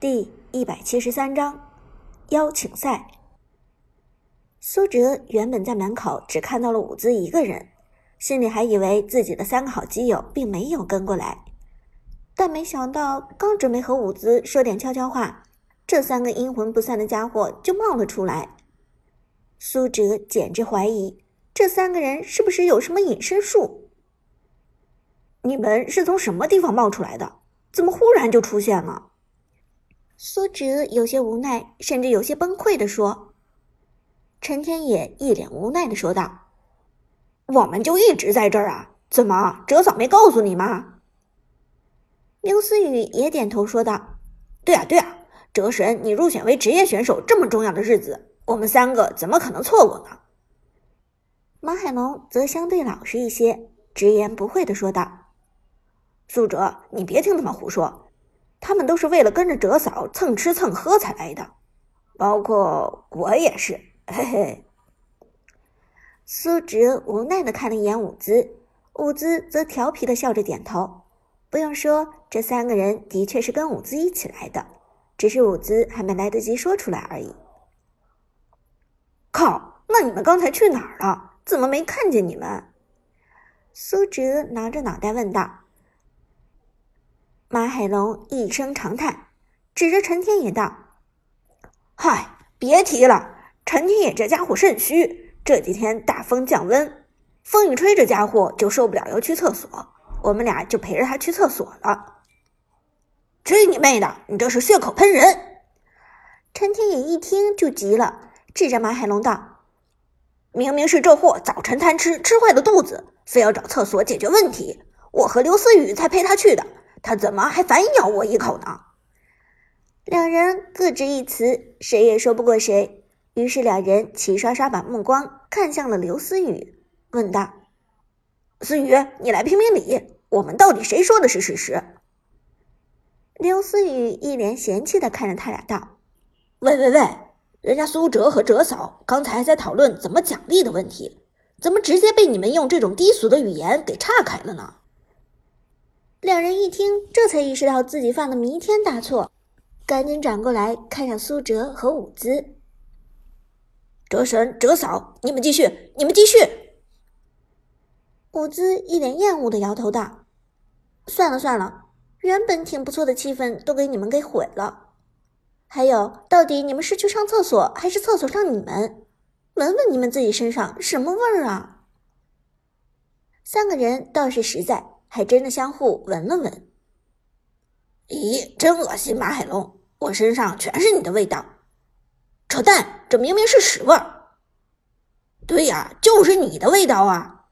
第一百七十三章邀请赛。苏哲原本在门口只看到了伍兹一个人，心里还以为自己的三个好基友并没有跟过来，但没想到刚准备和伍兹说点悄悄话，这三个阴魂不散的家伙就冒了出来。苏哲简直怀疑这三个人是不是有什么隐身术。你们是从什么地方冒出来的？怎么忽然就出现了？苏哲有些无奈，甚至有些崩溃的说：“陈天野一脸无奈的说道：‘我们就一直在这儿啊，怎么哲嫂没告诉你吗？’刘思雨也点头说道：‘对啊，对啊，哲神，你入选为职业选手这么重要的日子，我们三个怎么可能错过呢？’马海龙则相对老实一些，直言不讳的说道：‘苏哲，你别听他们胡说。’”他们都是为了跟着哲嫂蹭吃蹭喝才来的，包括我也是。嘿嘿。苏哲无奈的看了一眼伍兹，伍兹则调皮的笑着点头。不用说，这三个人的确是跟伍兹一起来的，只是伍兹还没来得及说出来而已。靠！那你们刚才去哪儿了？怎么没看见你们？苏哲挠着脑袋问道。马海龙一声长叹，指着陈天野道：“嗨，别提了，陈天野这家伙肾虚，这几天大风降温，风一吹，这家伙就受不了，要去厕所。我们俩就陪着他去厕所了。”“去你妹的！你这是血口喷人！”陈天野一听就急了，指着马海龙道：“明明是这货早晨贪吃，吃坏了肚子，非要找厕所解决问题，我和刘思雨才陪他去的。”他怎么还反咬我一口呢？两人各执一词，谁也说不过谁。于是两人齐刷刷把目光看向了刘思雨，问道：“思雨，你来评评理，我们到底谁说的是事实？”刘思雨一脸嫌弃的看着他俩道：“喂喂喂，人家苏哲和哲嫂刚才还在讨论怎么奖励的问题，怎么直接被你们用这种低俗的语言给岔开了呢？”两人一听，这才意识到自己犯了弥天大错，赶紧转过来看向苏哲和伍兹。哲神、哲嫂，你们继续，你们继续。伍兹一脸厌恶的摇头道：“算了算了，原本挺不错的气氛都给你们给毁了。还有，到底你们是去上厕所，还是厕所上你们？闻闻你们自己身上什么味儿啊？”三个人倒是实在。还真的相互闻了闻，咦，真恶心！马海龙，我身上全是你的味道，扯淡！这明明是屎味儿。对呀，就是你的味道啊！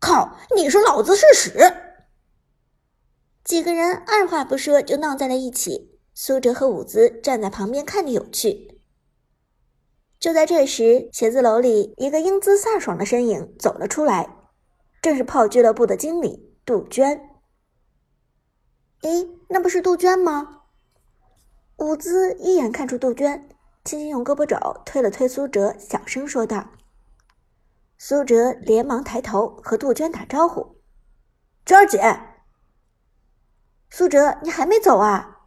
靠，你说老子是屎！几个人二话不说就闹在了一起。苏哲和伍兹站在旁边看着有趣。就在这时，写字楼里一个英姿飒爽的身影走了出来，正是炮俱乐部的经理。杜鹃，咦，那不是杜鹃吗？伍兹一眼看出杜鹃，轻轻用胳膊肘推了推苏哲，小声说道。苏哲连忙抬头和杜鹃打招呼：“娟儿姐。”苏哲，你还没走啊？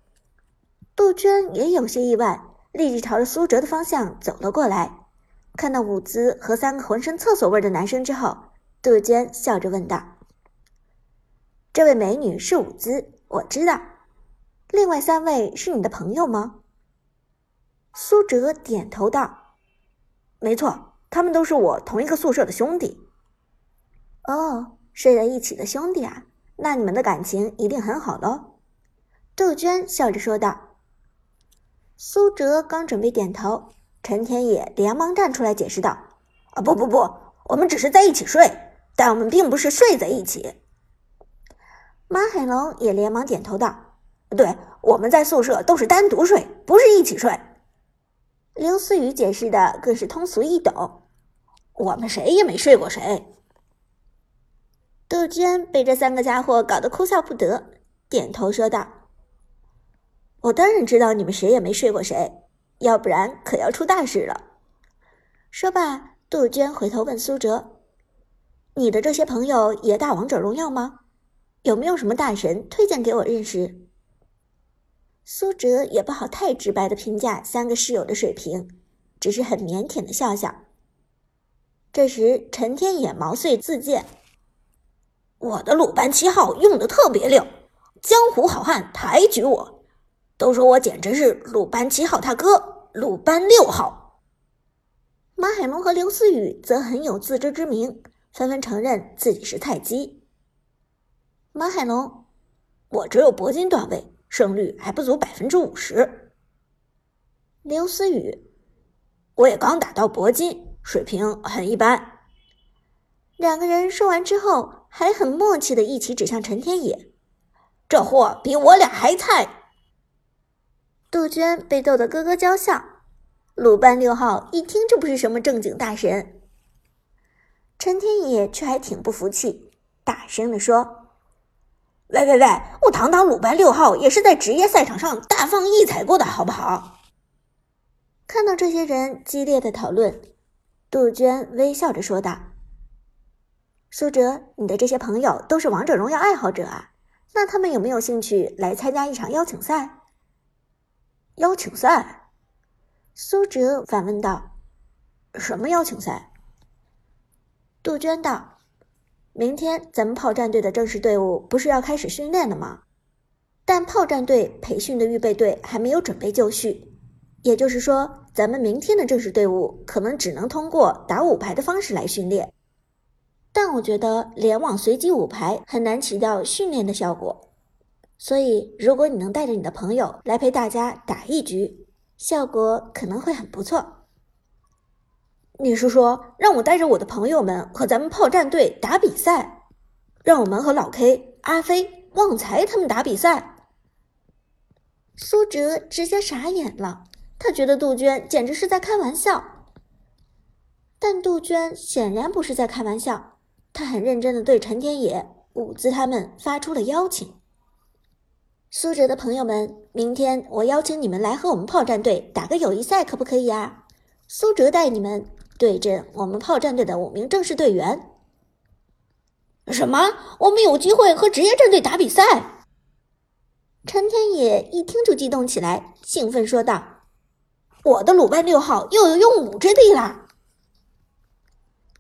杜鹃也有些意外，立即朝着苏哲的方向走了过来。看到伍兹和三个浑身厕所味的男生之后，杜鹃笑着问道。这位美女是伍兹，我知道。另外三位是你的朋友吗？苏哲点头道：“没错，他们都是我同一个宿舍的兄弟。”哦，睡在一起的兄弟啊，那你们的感情一定很好喽。”杜鹃笑着说道。苏哲刚准备点头，陈天野连忙站出来解释道：“啊，不不不，我们只是在一起睡，但我们并不是睡在一起。”马海龙也连忙点头道：“对，我们在宿舍都是单独睡，不是一起睡。”刘思雨解释的更是通俗易懂：“我们谁也没睡过谁。”杜鹃被这三个家伙搞得哭笑不得，点头说道：“我当然知道你们谁也没睡过谁，要不然可要出大事了。”说罢，杜鹃回头问苏哲：“你的这些朋友也打王者荣耀吗？”有没有什么大神推荐给我认识？苏哲也不好太直白的评价三个室友的水平，只是很腼腆的笑笑。这时，陈天野毛遂自荐：“我的鲁班七号用的特别溜，江湖好汉抬举我，都说我简直是鲁班七号他哥，鲁班六号。”马海龙和刘思雨则很有自知之明，纷纷承认自己是菜鸡。马海龙，我只有铂金段位。胜率还不足百分之五十。刘思雨，我也刚打到铂金，水平很一般。两个人说完之后，还很默契的一起指向陈天野，这货比我俩还菜。杜鹃被逗得咯咯娇笑，鲁班六号一听这不是什么正经大神。陈天野却还挺不服气，大声的说。喂喂喂！我堂堂鲁班六号也是在职业赛场上大放异彩过的，好不好？看到这些人激烈的讨论，杜鹃微笑着说道：“苏哲，你的这些朋友都是王者荣耀爱好者啊，那他们有没有兴趣来参加一场邀请赛？”邀请赛？苏哲反问道：“什么邀请赛？”杜鹃道。明天咱们炮战队的正式队伍不是要开始训练了吗？但炮战队培训的预备队还没有准备就绪，也就是说，咱们明天的正式队伍可能只能通过打五排的方式来训练。但我觉得联网随机五排很难起到训练的效果，所以如果你能带着你的朋友来陪大家打一局，效果可能会很不错。你是说让我带着我的朋友们和咱们炮战队打比赛，让我们和老 K、阿飞、旺财他们打比赛？苏哲直接傻眼了，他觉得杜鹃简直是在开玩笑。但杜鹃显然不是在开玩笑，他很认真的对陈天野、伍兹他们发出了邀请。苏哲的朋友们，明天我邀请你们来和我们炮战队打个友谊赛，可不可以啊？苏哲带你们。对阵我们炮战队的五名正式队员。什么？我们有机会和职业战队打比赛？陈天野一听就激动起来，兴奋说道：“我的鲁班六号又有用武之地啦！”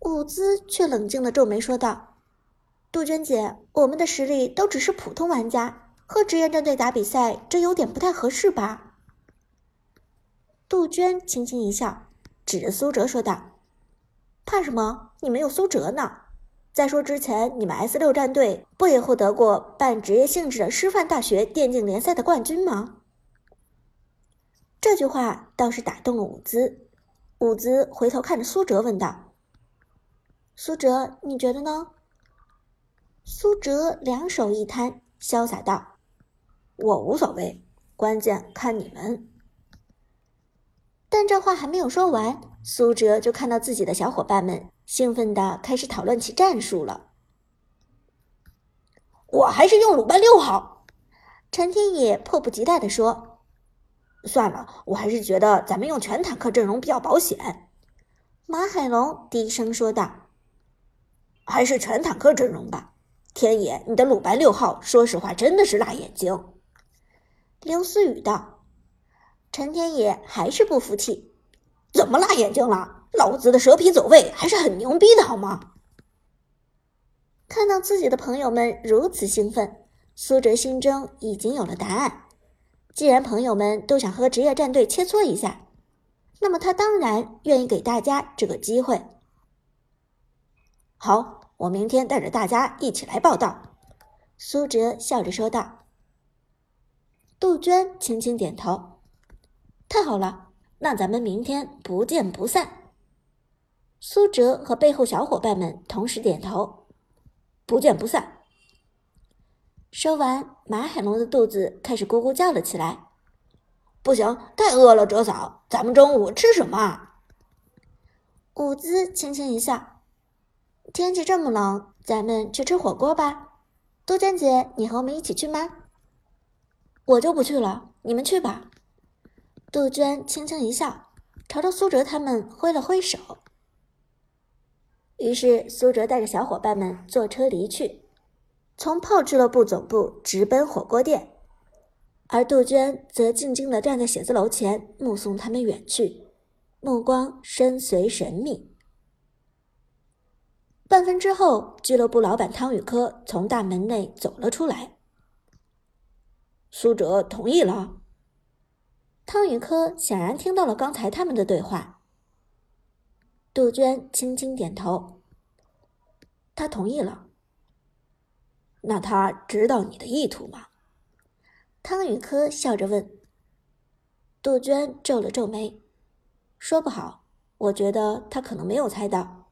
伍兹却冷静的皱眉说道：“杜鹃姐，我们的实力都只是普通玩家，和职业战队打比赛，这有点不太合适吧？”杜鹃轻轻一笑，指着苏哲说道。怕什么？你们有苏哲呢。再说之前你们 S 六战队不也获得过办职业性质的师范大学电竞联赛的冠军吗？这句话倒是打动了伍兹。伍兹回头看着苏哲问道：“苏哲，你觉得呢？”苏哲两手一摊，潇洒道：“我无所谓，关键看你们。”但这话还没有说完，苏哲就看到自己的小伙伴们兴奋的开始讨论起战术了。我还是用鲁班六号，陈天野迫不及待的说：“算了，我还是觉得咱们用全坦克阵容比较保险。”马海龙低声说道：“还是全坦克阵容吧。”天野，你的鲁班六号，说实话真的是辣眼睛。”刘思雨道。陈天野还是不服气，怎么辣眼睛了？老子的蛇皮走位还是很牛逼的，好吗？看到自己的朋友们如此兴奋，苏哲心中已经有了答案。既然朋友们都想和职业战队切磋一下，那么他当然愿意给大家这个机会。好，我明天带着大家一起来报道。”苏哲笑着说道。杜鹃轻轻点头。太好了，那咱们明天不见不散。苏哲和背后小伙伴们同时点头，不见不散。说完，马海龙的肚子开始咕咕叫了起来。不行，太饿了，哲嫂，咱们中午吃什么？伍兹轻轻一笑，天气这么冷，咱们去吃火锅吧。杜鹃姐，你和我们一起去吗？我就不去了，你们去吧。杜鹃轻轻一笑，朝着苏哲他们挥了挥手。于是，苏哲带着小伙伴们坐车离去，从炮俱乐部总部直奔火锅店。而杜鹃则静静地站在写字楼前，目送他们远去，目光深邃神秘。半分之后，俱乐部老板汤宇科从大门内走了出来。苏哲同意了。汤宇科显然听到了刚才他们的对话。杜鹃轻轻点头。他同意了。那他知道你的意图吗？汤宇科笑着问。杜鹃皱了皱眉，说不好。我觉得他可能没有猜到。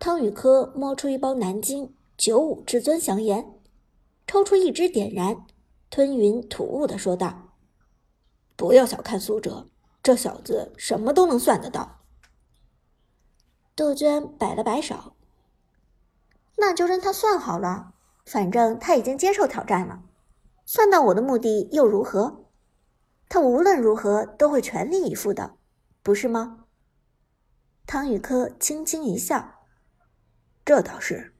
汤宇科摸出一包南京九五至尊香烟，抽出一支点燃，吞云吐雾的说道：“不要小看苏哲，这小子什么都能算得到。”杜鹃摆了摆手：“那就让他算好了，反正他已经接受挑战了，算到我的目的又如何？他无论如何都会全力以赴的，不是吗？”汤宇科轻轻一笑。这倒是。